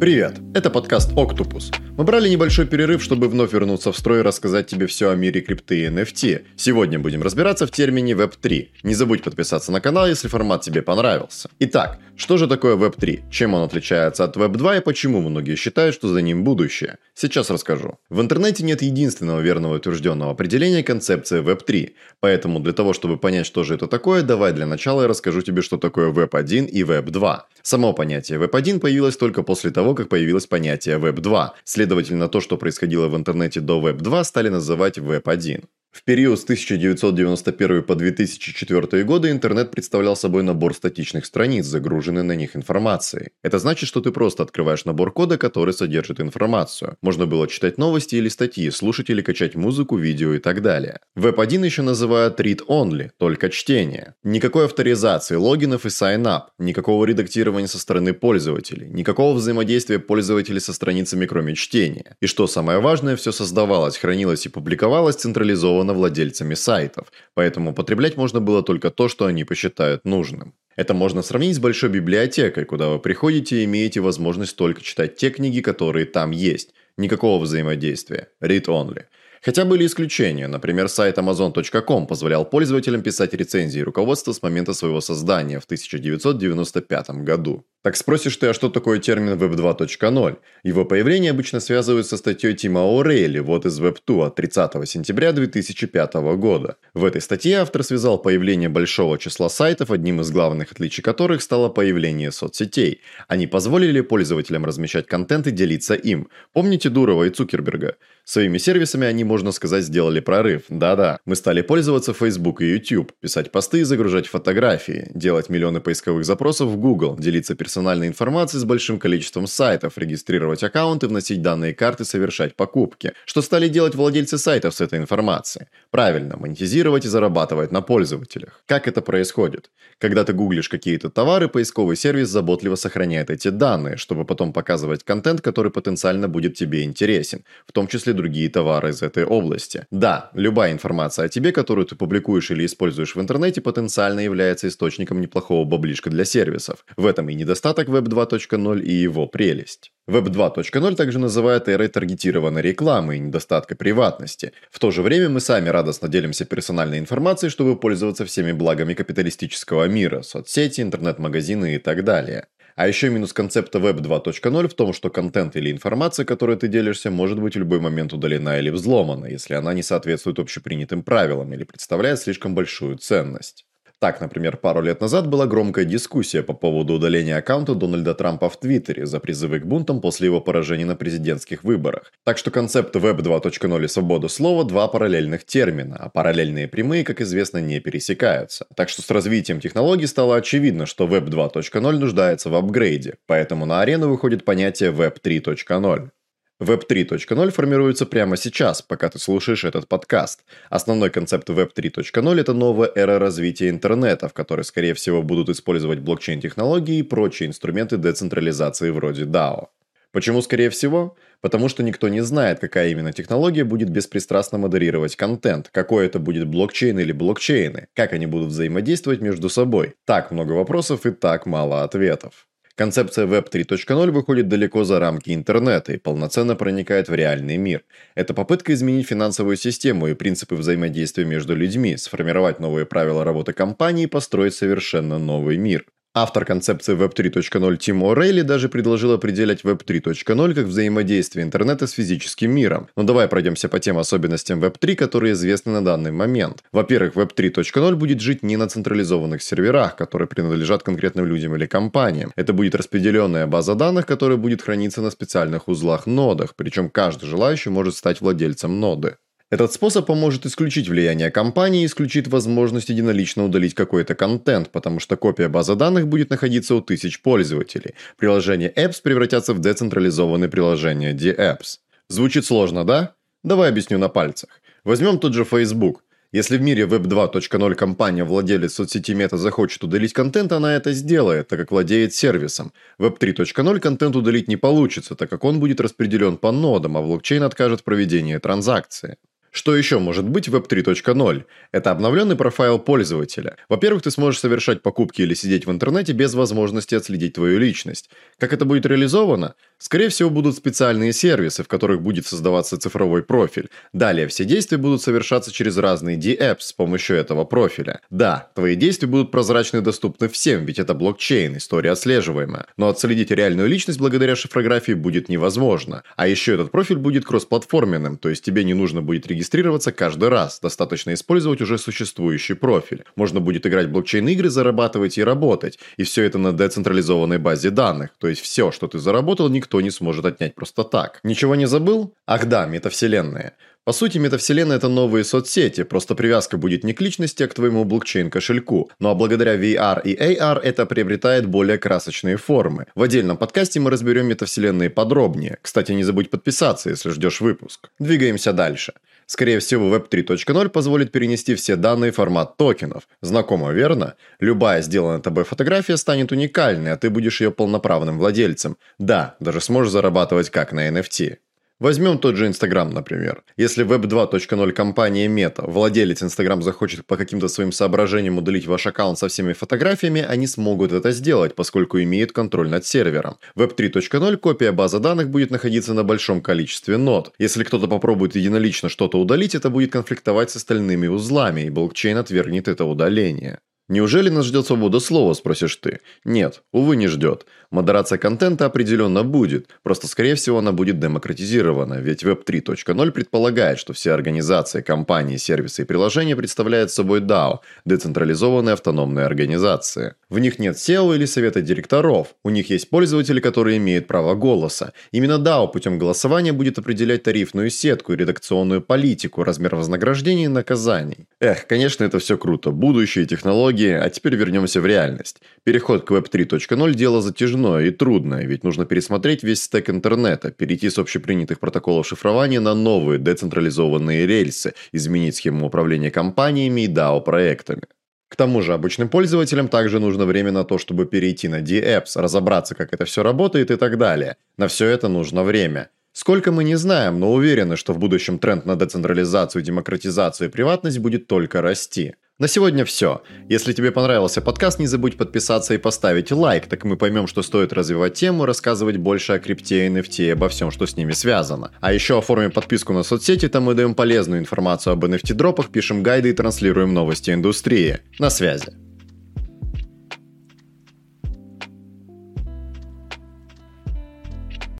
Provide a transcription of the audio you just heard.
Привет, это подкаст Octopus. Мы брали небольшой перерыв, чтобы вновь вернуться в строй и рассказать тебе все о мире крипты и NFT. Сегодня будем разбираться в термине Web3. Не забудь подписаться на канал, если формат тебе понравился. Итак, что же такое Web3? Чем он отличается от Web2 и почему многие считают, что за ним будущее? Сейчас расскажу. В интернете нет единственного верного утвержденного определения концепции Web3. Поэтому для того, чтобы понять, что же это такое, давай для начала я расскажу тебе, что такое Web1 и Web2. Само понятие Web1 появилось только после того, как появилось понятие Web2. Следовательно, то, что происходило в интернете до Web2, стали называть Web1. В период с 1991 по 2004 годы интернет представлял собой набор статичных страниц, загруженной на них информацией. Это значит, что ты просто открываешь набор кода, который содержит информацию. Можно было читать новости или статьи, слушать или качать музыку, видео и так далее. Web1 еще называют read-only, только чтение. Никакой авторизации, логинов и sign-up, никакого редактирования со стороны пользователей, никакого взаимодействия пользователей со страницами кроме чтения. И что самое важное, все создавалось, хранилось и публиковалось централизованно организовано владельцами сайтов, поэтому потреблять можно было только то, что они посчитают нужным. Это можно сравнить с большой библиотекой, куда вы приходите и имеете возможность только читать те книги, которые там есть. Никакого взаимодействия. Read only. Хотя были исключения, например, сайт Amazon.com позволял пользователям писать рецензии руководства с момента своего создания в 1995 году. Так спросишь ты, а что такое термин Web 2.0? Его появление обычно связывают со статьей Тима О'Рейли «Вот из Web 2» от 30 сентября 2005 года. В этой статье автор связал появление большого числа сайтов, одним из главных отличий которых стало появление соцсетей. Они позволили пользователям размещать контент и делиться им. Помните Дурова и Цукерберга? Своими сервисами они, можно сказать, сделали прорыв. Да-да, мы стали пользоваться Facebook и YouTube, писать посты и загружать фотографии, делать миллионы поисковых запросов в Google, делиться персональной информацией с большим количеством сайтов, регистрировать аккаунты, вносить данные карты, совершать покупки. Что стали делать владельцы сайтов с этой информацией? Правильно, монетизировать и зарабатывать на пользователях. Как это происходит? Когда ты гуглишь какие-то товары, поисковый сервис заботливо сохраняет эти данные, чтобы потом показывать контент, который потенциально будет тебе интересен, в том числе другие товары из этой области. Да, любая информация о тебе, которую ты публикуешь или используешь в интернете, потенциально является источником неплохого баблишка для сервисов. В этом и недостаток Web 2.0 и его прелесть. Web 2.0 также называют эрой таргетированной рекламы и недостатка приватности. В то же время мы сами радостно делимся персональной информацией, чтобы пользоваться всеми благами капиталистического мира, соцсети, интернет-магазины и так далее. А еще минус концепта Web 2.0 в том, что контент или информация, которой ты делишься, может быть в любой момент удалена или взломана, если она не соответствует общепринятым правилам или представляет слишком большую ценность. Так, например, пару лет назад была громкая дискуссия по поводу удаления аккаунта Дональда Трампа в Твиттере за призывы к бунтам после его поражения на президентских выборах. Так что концепты Web 2.0 и свобода слова – два параллельных термина, а параллельные прямые, как известно, не пересекаются. Так что с развитием технологий стало очевидно, что Web 2.0 нуждается в апгрейде, поэтому на арену выходит понятие Web 3.0. Web 3.0 формируется прямо сейчас, пока ты слушаешь этот подкаст. Основной концепт Web 3.0 – это новая эра развития интернета, в которой, скорее всего, будут использовать блокчейн-технологии и прочие инструменты децентрализации вроде DAO. Почему скорее всего? Потому что никто не знает, какая именно технология будет беспристрастно модерировать контент, какой это будет блокчейн или блокчейны, как они будут взаимодействовать между собой. Так много вопросов и так мало ответов. Концепция Web 3.0 выходит далеко за рамки интернета и полноценно проникает в реальный мир. Это попытка изменить финансовую систему и принципы взаимодействия между людьми, сформировать новые правила работы компании и построить совершенно новый мир. Автор концепции Web 3.0 Тим О'Рейли даже предложил определять Web 3.0 как взаимодействие интернета с физическим миром. Но давай пройдемся по тем особенностям Web 3, которые известны на данный момент. Во-первых, Web 3.0 будет жить не на централизованных серверах, которые принадлежат конкретным людям или компаниям. Это будет распределенная база данных, которая будет храниться на специальных узлах-нодах, причем каждый желающий может стать владельцем ноды. Этот способ поможет исключить влияние компании и исключит возможность единолично удалить какой-то контент, потому что копия базы данных будет находиться у тысяч пользователей. Приложения Apps превратятся в децентрализованные приложения DApps. Звучит сложно, да? Давай объясню на пальцах. Возьмем тот же Facebook. Если в мире Web 2.0 компания, владелец соцсети Meta захочет удалить контент, она это сделает, так как владеет сервисом. Web 3.0 контент удалить не получится, так как он будет распределен по нодам, а блокчейн откажет в проведении транзакции. Что еще может быть в Web 3.0? Это обновленный профайл пользователя. Во-первых, ты сможешь совершать покупки или сидеть в интернете без возможности отследить твою личность. Как это будет реализовано? Скорее всего, будут специальные сервисы, в которых будет создаваться цифровой профиль. Далее, все действия будут совершаться через разные D-apps с помощью этого профиля. Да, твои действия будут прозрачны и доступны всем, ведь это блокчейн, история отслеживаемая. Но отследить реальную личность благодаря шифрографии будет невозможно. А еще этот профиль будет кроссплатформенным, то есть тебе не нужно будет регистрироваться регистрироваться каждый раз. Достаточно использовать уже существующий профиль. Можно будет играть блокчейн-игры, зарабатывать и работать. И все это на децентрализованной базе данных. То есть все, что ты заработал, никто не сможет отнять просто так. Ничего не забыл? Ах да, метавселенная. По сути, метавселенная – это новые соцсети, просто привязка будет не к личности, а к твоему блокчейн-кошельку. Ну а благодаря VR и AR это приобретает более красочные формы. В отдельном подкасте мы разберем метавселенные подробнее. Кстати, не забудь подписаться, если ждешь выпуск. Двигаемся дальше. Скорее всего, Web 3.0 позволит перенести все данные в формат токенов. Знакомо, верно? Любая сделанная тобой фотография станет уникальной, а ты будешь ее полноправным владельцем. Да, даже сможешь зарабатывать как на NFT. Возьмем тот же Инстаграм, например. Если Web 2.0 компания Meta, владелец Инстаграм захочет по каким-то своим соображениям удалить ваш аккаунт со всеми фотографиями, они смогут это сделать, поскольку имеют контроль над сервером. Web 3.0 копия базы данных будет находиться на большом количестве нод. Если кто-то попробует единолично что-то удалить, это будет конфликтовать с остальными узлами, и блокчейн отвергнет это удаление. Неужели нас ждет свобода слова, спросишь ты? Нет, увы, не ждет. Модерация контента определенно будет, просто скорее всего она будет демократизирована, ведь Web 3.0 предполагает, что все организации, компании, сервисы и приложения представляют собой DAO – децентрализованные автономные организации. В них нет SEO или совета директоров, у них есть пользователи, которые имеют право голоса. Именно DAO путем голосования будет определять тарифную сетку редакционную политику, размер вознаграждений и наказаний. Эх, конечно, это все круто, технологии, технологии, а теперь вернемся в реальность. Переход к Web 3.0 – дело затяжное и трудное, ведь нужно пересмотреть весь стек интернета, перейти с общепринятых протоколов шифрования на новые децентрализованные рельсы, изменить схему управления компаниями и DAO-проектами. К тому же обычным пользователям также нужно время на то, чтобы перейти на D-Apps, разобраться, как это все работает и так далее. На все это нужно время. Сколько мы не знаем, но уверены, что в будущем тренд на децентрализацию, демократизацию и приватность будет только расти. На сегодня все. Если тебе понравился подкаст, не забудь подписаться и поставить лайк, так мы поймем, что стоит развивать тему, рассказывать больше о крипте и NFT и обо всем, что с ними связано. А еще оформим подписку на соцсети, там мы даем полезную информацию об NFT-дропах, пишем гайды и транслируем новости индустрии. На связи.